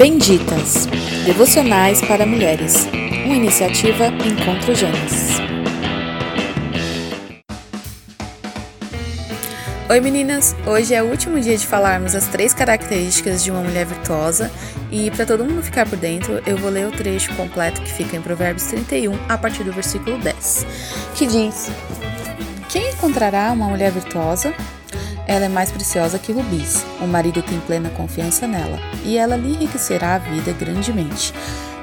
Benditas Devocionais para Mulheres, uma iniciativa Encontro Gênesis. Oi meninas, hoje é o último dia de falarmos as três características de uma mulher virtuosa e para todo mundo ficar por dentro, eu vou ler o trecho completo que fica em Provérbios 31 a partir do versículo 10, que diz: Quem encontrará uma mulher virtuosa? Ela é mais preciosa que rubis. O marido tem plena confiança nela, e ela lhe enriquecerá a vida grandemente.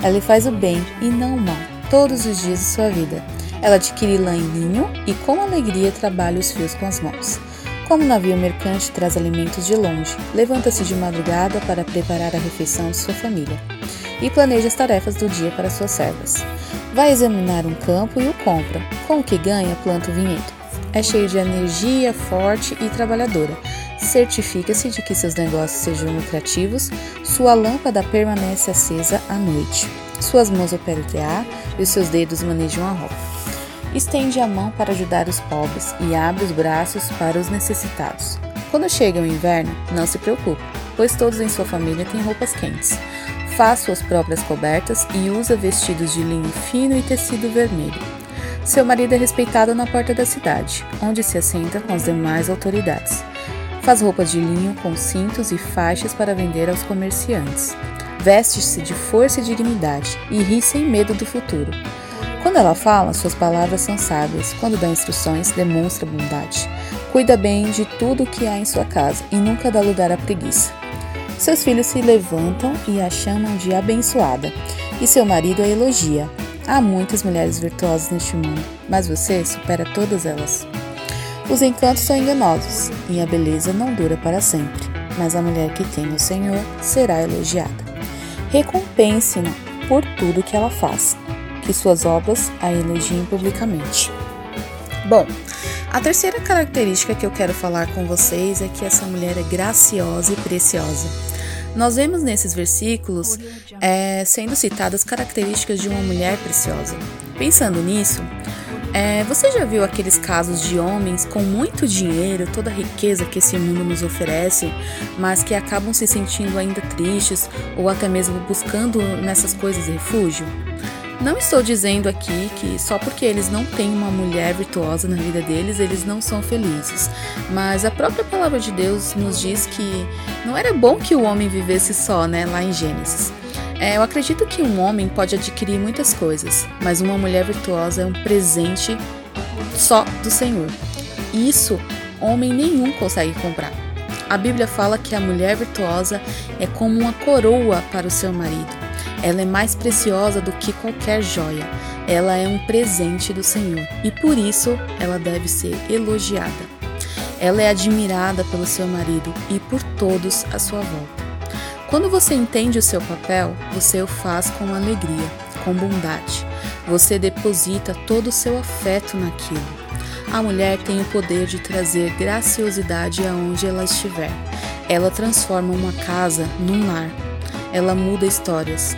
Ela lhe faz o bem e não o mal, todos os dias de sua vida. Ela adquire lã e linho, e com alegria trabalha os fios com as mãos. Como navio mercante traz alimentos de longe, levanta-se de madrugada para preparar a refeição de sua família e planeja as tarefas do dia para suas servas. Vai examinar um campo e o compra. Com o que ganha, planta o vinhedo. É cheio de energia, forte e trabalhadora. Certifica-se de que seus negócios sejam lucrativos, sua lâmpada permanece acesa à noite. Suas mãos operam o tear e os seus dedos manejam a roupa. Estende a mão para ajudar os pobres e abre os braços para os necessitados. Quando chega o inverno, não se preocupe, pois todos em sua família têm roupas quentes. Faz suas próprias cobertas e usa vestidos de linho fino e tecido vermelho. Seu marido é respeitado na porta da cidade, onde se assenta com as demais autoridades. Faz roupas de linho com cintos e faixas para vender aos comerciantes. Veste-se de força e dignidade e ri sem medo do futuro. Quando ela fala, suas palavras são sábias. Quando dá instruções, demonstra bondade. Cuida bem de tudo o que há em sua casa e nunca dá lugar à preguiça. Seus filhos se levantam e a chamam de abençoada, e seu marido a elogia. Há muitas mulheres virtuosas neste mundo, mas você supera todas elas. Os encantos são enganosos e a beleza não dura para sempre, mas a mulher que tem o Senhor será elogiada. Recompense-na por tudo que ela faz, que suas obras a elogiem publicamente. Bom, a terceira característica que eu quero falar com vocês é que essa mulher é graciosa e preciosa. Nós vemos nesses versículos é, sendo citadas características de uma mulher preciosa. Pensando nisso, é, você já viu aqueles casos de homens com muito dinheiro, toda a riqueza que esse mundo nos oferece, mas que acabam se sentindo ainda tristes ou até mesmo buscando nessas coisas refúgio? Não estou dizendo aqui que só porque eles não têm uma mulher virtuosa na vida deles, eles não são felizes. Mas a própria palavra de Deus nos diz que não era bom que o homem vivesse só, né, lá em Gênesis. É, eu acredito que um homem pode adquirir muitas coisas, mas uma mulher virtuosa é um presente só do Senhor. Isso homem nenhum consegue comprar. A Bíblia fala que a mulher virtuosa é como uma coroa para o seu marido. Ela é mais preciosa do que qualquer joia. Ela é um presente do Senhor e por isso ela deve ser elogiada. Ela é admirada pelo seu marido e por todos à sua volta. Quando você entende o seu papel, você o faz com alegria, com bondade. Você deposita todo o seu afeto naquilo. A mulher tem o poder de trazer graciosidade aonde ela estiver. Ela transforma uma casa num lar ela muda histórias.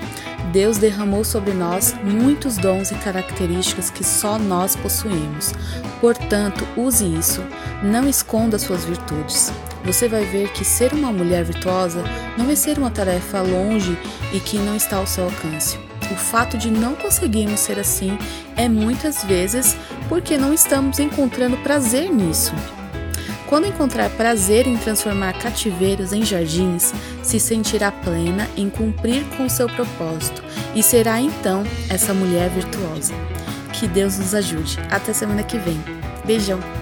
Deus derramou sobre nós muitos dons e características que só nós possuímos. Portanto, use isso. Não esconda suas virtudes. Você vai ver que ser uma mulher virtuosa não vai ser uma tarefa longe e que não está ao seu alcance. O fato de não conseguirmos ser assim é muitas vezes porque não estamos encontrando prazer nisso. Quando encontrar prazer em transformar cativeiros em jardins, se sentirá plena em cumprir com seu propósito e será então essa mulher virtuosa. Que Deus nos ajude. Até semana que vem. Beijão!